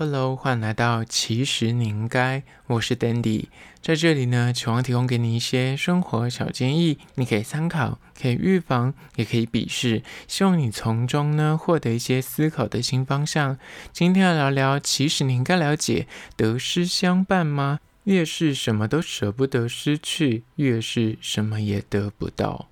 Hello，欢迎来到其实你应该，我是 Dandy，在这里呢，希望提供给你一些生活小建议，你可以参考，可以预防，也可以鄙视，希望你从中呢获得一些思考的新方向。今天要聊聊，其实你应该了解，得失相伴吗？越是什么都舍不得失去，越是什么也得不到。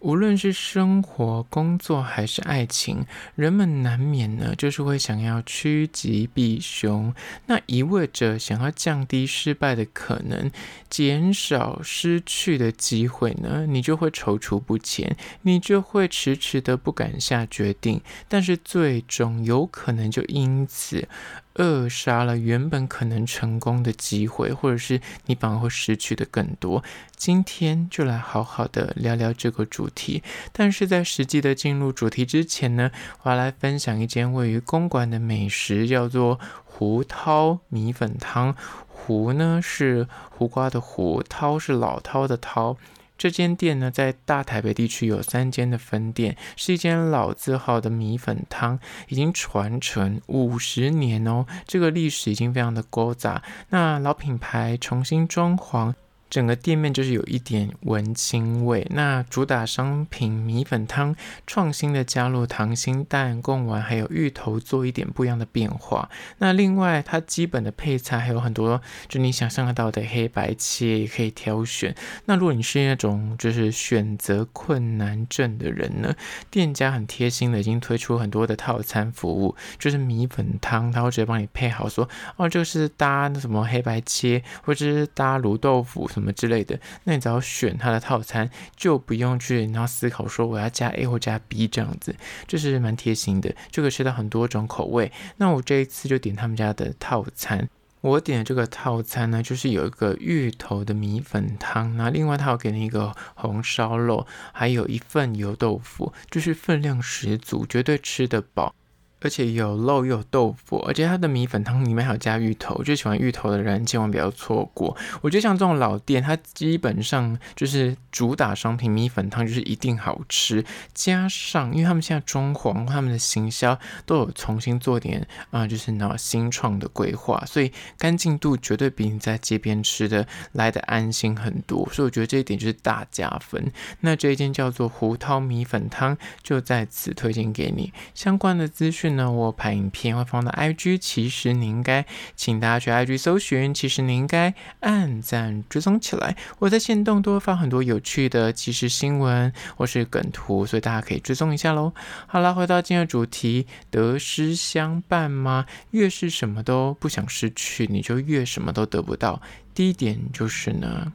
无论是生活、工作还是爱情，人们难免呢，就是会想要趋吉避凶，那意味着想要降低失败的可能，减少失去的机会呢，你就会踌躇不前，你就会迟迟的不敢下决定，但是最终有可能就因此。扼杀了原本可能成功的机会，或者是你反而会失去的更多。今天就来好好的聊聊这个主题。但是在实际的进入主题之前呢，我要来分享一间位于公馆的美食，叫做胡涛米粉汤。胡呢是胡瓜的胡，涛是老涛的涛。这间店呢，在大台北地区有三间的分店，是一间老字号的米粉汤，已经传承五十年哦，这个历史已经非常的高杂。那老品牌重新装潢。整个店面就是有一点文青味。那主打商品米粉汤，创新的加入溏心蛋、贡丸还有芋头，做一点不一样的变化。那另外，它基本的配菜还有很多，就你想象得到的黑白切也可以挑选。那如果你是那种就是选择困难症的人呢，店家很贴心的已经推出很多的套餐服务，就是米粉汤，他会直接帮你配好说，哦，就是搭什么黑白切，或者是搭卤豆腐。什么之类的，那你只要选它的套餐，就不用去然后思考说我要加 A 或加 B 这样子，就是蛮贴心的，就可以吃到很多种口味。那我这一次就点他们家的套餐，我点的这个套餐呢，就是有一个芋头的米粉汤，那另外他有给你一个红烧肉，还有一份油豆腐，就是分量十足，绝对吃得饱。而且有肉又有豆腐，而且它的米粉汤里面还有加芋头，就喜欢芋头的人千万不要错过。我觉得像这种老店，它基本上就是主打商品米粉汤就是一定好吃，加上因为他们现在装潢、他们的行销都有重新做点啊、就是那新创的规划，所以干净度绝对比你在街边吃的来的安心很多。所以我觉得这一点就是大加分。那这一间叫做胡涛米粉汤，就在此推荐给你相关的资讯。那我拍影片会放到 IG，其实你应该请大家去 IG 搜寻，其实你应该按赞追踪起来。我在限动都会发很多有趣的即时新闻或是梗图，所以大家可以追踪一下喽。好了，回到今日主题，得失相伴吗？越是什么都不想失去，你就越什么都得不到。第一点就是呢，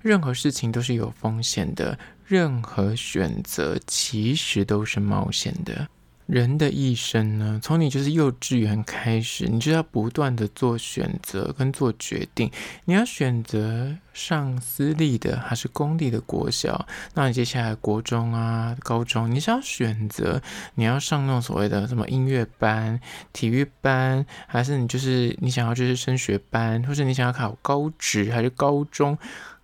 任何事情都是有风险的，任何选择其实都是冒险的。人的一生呢，从你就是幼稚园开始，你就要不断的做选择跟做决定。你要选择上私立的还是公立的国小？那你接下来国中啊、高中，你是要选择你要上那种所谓的什么音乐班、体育班，还是你就是你想要就是升学班，或者你想要考高职还是高中？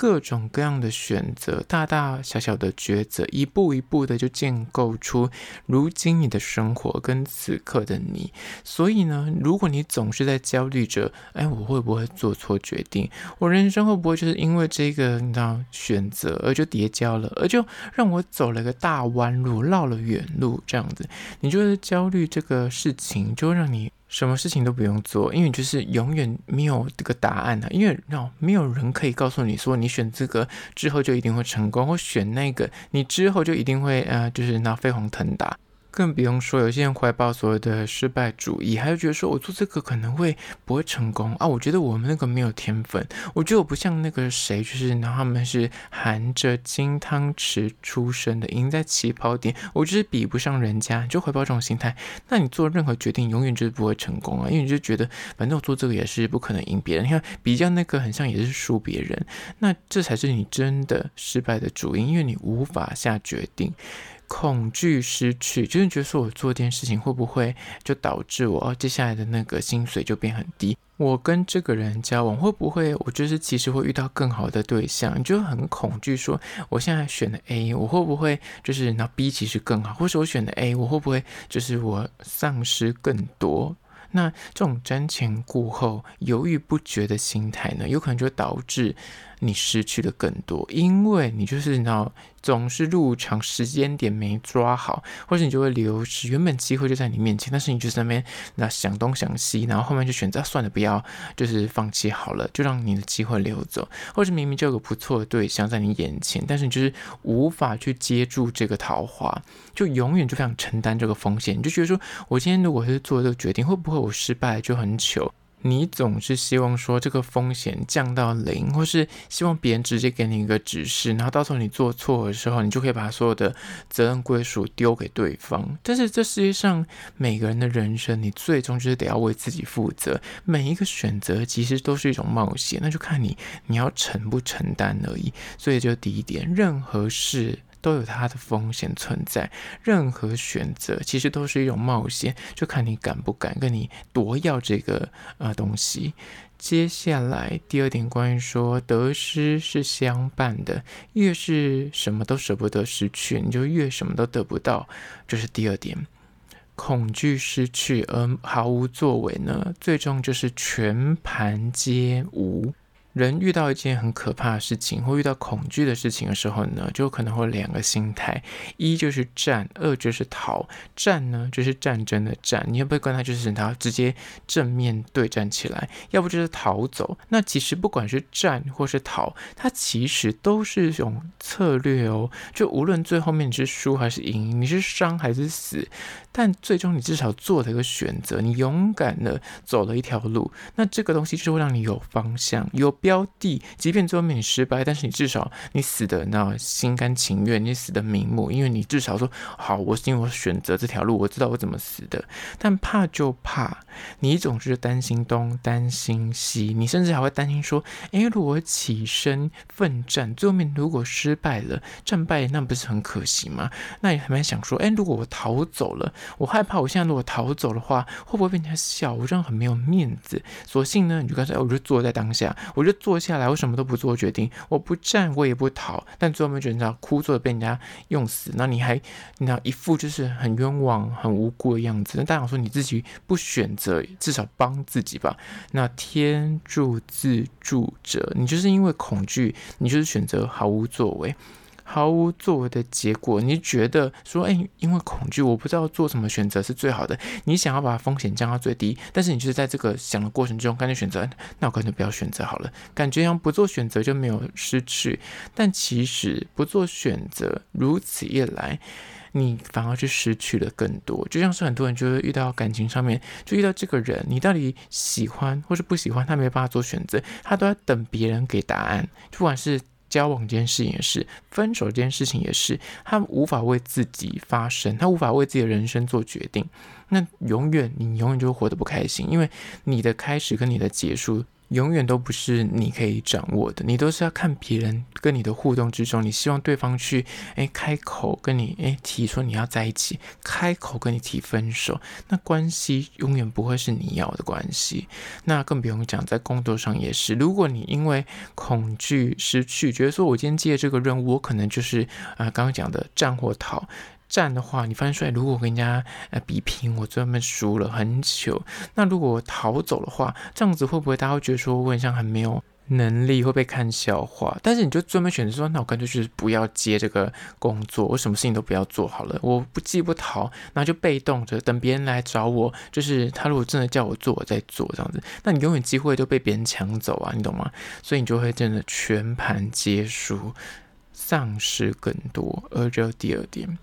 各种各样的选择，大大小小的抉择，一步一步的就建构出如今你的生活跟此刻的你。所以呢，如果你总是在焦虑着，哎，我会不会做错决定？我人生会不会就是因为这个你知道选择而就跌跤了，而就让我走了个大弯路，绕了远路这样子？你就是焦虑这个事情，就让你。什么事情都不用做，因为就是永远没有这个答案的，因为让没有人可以告诉你说，你选这个之后就一定会成功，或选那个你之后就一定会呃，就是那飞黄腾达。更不用说，有些人怀抱所谓的失败主义，还有觉得说我做这个可能会不会成功啊？我觉得我们那个没有天分，我觉得我不像那个谁，就是然后他们是含着金汤匙出生的，赢在起跑点，我就是比不上人家，就怀抱这种心态，那你做任何决定永远就是不会成功啊，因为你就觉得反正我做这个也是不可能赢别人，你看比较那个很像也是输别人，那这才是你真的失败的主因，因为你无法下决定。恐惧失去，就是觉得说我做这件事情会不会就导致我接下来的那个薪水就变很低？我跟这个人交往会不会，我就是其实会遇到更好的对象？你就很恐惧说，我现在选的 A，我会不会就是那 B 其实更好？或者我选的 A，我会不会就是我丧失更多？那这种瞻前顾后、犹豫不决的心态呢，有可能就导致你失去的更多，因为你就是你知道，总是入场时间点没抓好，或者你就会流失。原本机会就在你面前，但是你就在那边那想东想西，然后后面就选择算了，不要，就是放弃好了，就让你的机会流走，或者明明就有个不错的对象在你眼前，但是你就是无法去接住这个桃花，就永远就想承担这个风险，你就觉得说，我今天如果是做这个决定，会不会我失败就很糗？你总是希望说这个风险降到零，或是希望别人直接给你一个指示，然后到时候你做错的时候，你就可以把所有的责任归属丢给对方。但是这世界上每个人的人生，你最终就是得要为自己负责。每一个选择其实都是一种冒险，那就看你你要承不承担而已。所以就第一点，任何事。都有它的风险存在，任何选择其实都是一种冒险，就看你敢不敢跟你夺要这个呃东西。接下来第二点，关于说得失是相伴的，越是什么都舍不得失去，你就越什么都得不到。这，是第二点，恐惧失去而毫无作为呢，最终就是全盘皆无。人遇到一件很可怕的事情，或遇到恐惧的事情的时候呢，就可能会两个心态：一就是战，二就是逃。战呢，就是战争的战，你要不会跟他就是他直接正面对战起来；要不就是逃走。那其实不管是战或是逃，它其实都是一种策略哦。就无论最后面你是输还是赢，你是伤还是死，但最终你至少做了一个选择，你勇敢的走了一条路。那这个东西就会让你有方向，有。标的，即便最后面你失败，但是你至少你死的那心甘情愿，你死的瞑目，因为你至少说好，我是因为我选择这条路，我知道我怎么死的。但怕就怕你总是担心东担心西，你甚至还会担心说，哎，如果起身奋战，最后面如果失败了，战败那不是很可惜吗？那你还蛮想说，哎，如果我逃走了，我害怕我现在如果逃走的话，会不会被人家笑？我这样很没有面子。索性呢，你就干脆，我就坐在当下，我就。坐下来，我什么都不做决定，我不站，我也不逃，但最后面觉得你知道枯坐的被人家用死，那你还你知道一副就是很冤枉、很无辜的样子。那大家说你自己不选择，至少帮自己吧。那天助自助者，你就是因为恐惧，你就是选择毫无作为。毫无作为的结果，你觉得说，哎，因为恐惧，我不知道做什么选择是最好的。你想要把风险降到最低，但是你就是在这个想的过程中，干脆选择，那我干脆不要选择好了。感觉像不做选择就没有失去，但其实不做选择，如此一来，你反而去失去了更多。就像是很多人就会遇到感情上面，就遇到这个人，你到底喜欢或是不喜欢，他没办法做选择，他都要等别人给答案，不管是。交往这件事情也是，分手这件事情也是，他无法为自己发声，他无法为自己的人生做决定，那永远你永远就活得不开心，因为你的开始跟你的结束。永远都不是你可以掌握的，你都是要看别人跟你的互动之中，你希望对方去诶开口跟你诶提说你要在一起，开口跟你提分手，那关系永远不会是你要的关系。那更不用讲在工作上也是，如果你因为恐惧失去，觉得说我今天接这个任务，我可能就是啊、刚刚讲的战或逃。战的话，你发现说，如果跟人家呃比拼，我专门输了很久。那如果我逃走的话，这样子会不会大家会觉得说我很像很没有能力，会被看笑话？但是你就专门选择说，那我干脆就是不要接这个工作，我什么事情都不要做好了，我不既不逃，那就被动着等别人来找我。就是他如果真的叫我做，我再做这样子，那你永远机会都被别人抢走啊，你懂吗？所以你就会真的全盘皆输，丧失更多。而这第二点。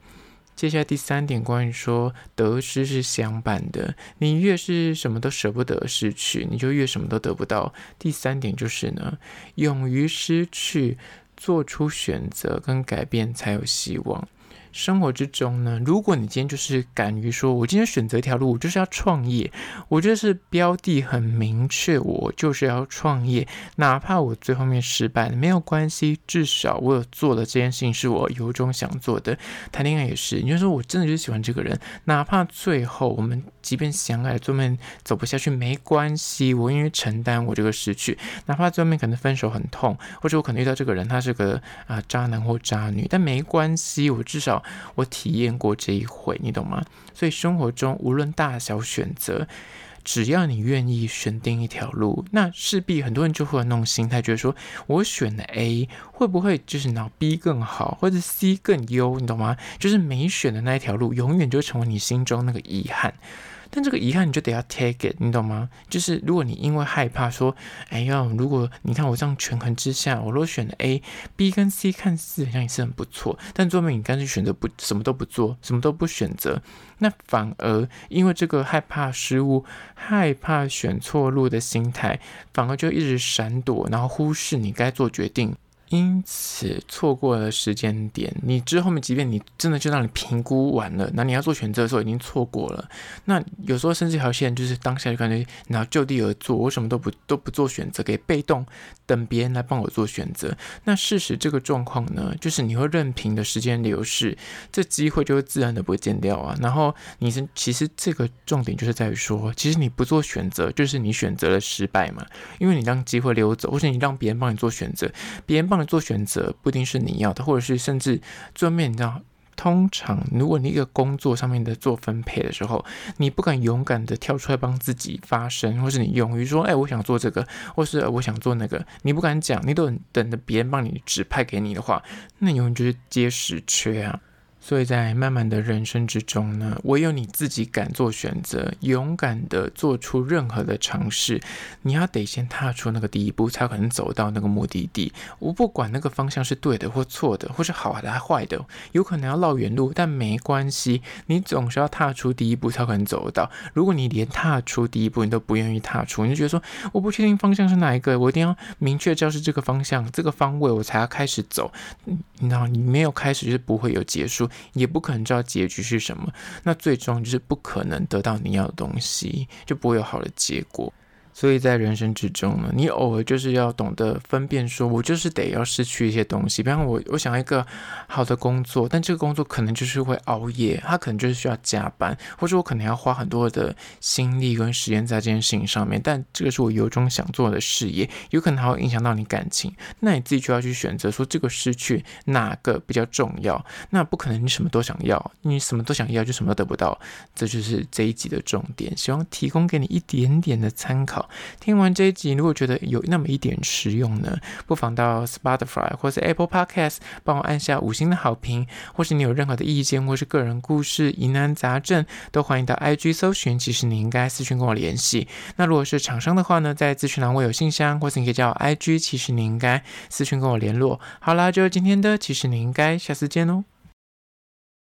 接下来第三点，关于说得失是相伴的，你越是什么都舍不得失去，你就越什么都得不到。第三点就是呢，勇于失去，做出选择跟改变，才有希望。生活之中呢，如果你今天就是敢于说，我今天选择一条路，我就是要创业，我就是标的很明确，我就是要创业，哪怕我最后面失败，没有关系，至少我有做的这件事情是我由衷想做的。谈恋爱也是，你就说我真的就喜欢这个人，哪怕最后我们即便相爱，最后面走不下去，没关系，我愿意承担我这个失去，哪怕最后面可能分手很痛，或者我可能遇到这个人他是个啊、渣男或渣女，但没关系，我至少。我体验过这一回，你懂吗？所以生活中无论大小选择，只要你愿意选定一条路，那势必很多人就会有那种心态，觉得说我选了 A，会不会就是脑 B 更好，或者 C 更优，你懂吗？就是没选的那一条路，永远就成为你心中那个遗憾。但这个遗憾你就得要 take it，你懂吗？就是如果你因为害怕说，哎呀，如果你看我这样权衡之下，我如果选了 A，B 跟 C 看似好像也是很不错，但最后面你干脆选择不什么都不做，什么都不选择，那反而因为这个害怕失误、害怕选错路的心态，反而就一直闪躲，然后忽视你该做决定。因此错过了时间点，你之后面即便你真的就让你评估完了，那你要做选择的时候已经错过了。那有时候甚至还有些人就是当下就感觉你要就地而坐，我什么都不都不做选择，给被动等别人来帮我做选择。那事实这个状况呢，就是你会任凭的时间流逝，这机会就会自然的不见掉啊。然后你是其实这个重点就是在于说，其实你不做选择，就是你选择了失败嘛，因为你让机会流走，或是你让别人帮你做选择，别人帮。帮你做选择不一定是你要的，或者是甚至最后面你知道，通常如果你一个工作上面的做分配的时候，你不敢勇敢的跳出来帮自己发声，或是你勇于说，哎，我想做这个，或是我想做那个，你不敢讲，你都等着别人帮你指派给你的话，那你永远就是接实缺啊。所以在漫漫的人生之中呢，唯有你自己敢做选择，勇敢的做出任何的尝试，你要得先踏出那个第一步，才有可能走到那个目的地。我不管那个方向是对的或错的，或是好的还坏的，有可能要绕远路，但没关系，你总是要踏出第一步，才有可能走得到。如果你连踏出第一步你都不愿意踏出，你就觉得说我不确定方向是哪一个，我一定要明确知道是这个方向、这个方位，我才要开始走。你知道，你没有开始就是不会有结束。也不可能知道结局是什么，那最终就是不可能得到你要的东西，就不会有好的结果。所以在人生之中呢，你偶尔就是要懂得分辨，说我就是得要失去一些东西。比方我，我想要一个好的工作，但这个工作可能就是会熬夜，它可能就是需要加班，或者我可能要花很多的心力跟时间在这件事情上面。但这个是我由衷想做的事业，有可能还会影响到你感情。那你自己就要去选择，说这个失去哪个比较重要？那不可能你什么都想要，你什么都想要就什么都得不到。这就是这一集的重点，希望提供给你一点点的参考。听完这一集，如果觉得有那么一点实用呢，不妨到 Spotify 或是 Apple Podcast 帮我按下五星的好评，或是你有任何的意见或是个人故事疑难杂症，都欢迎到 IG 搜寻。其实你应该私讯跟我联系。那如果是厂商的话呢，在资讯栏我有信箱，或是你可以叫我 IG。其实你应该私讯跟我联络。好啦，就是今天的，其实你应该下次见哦。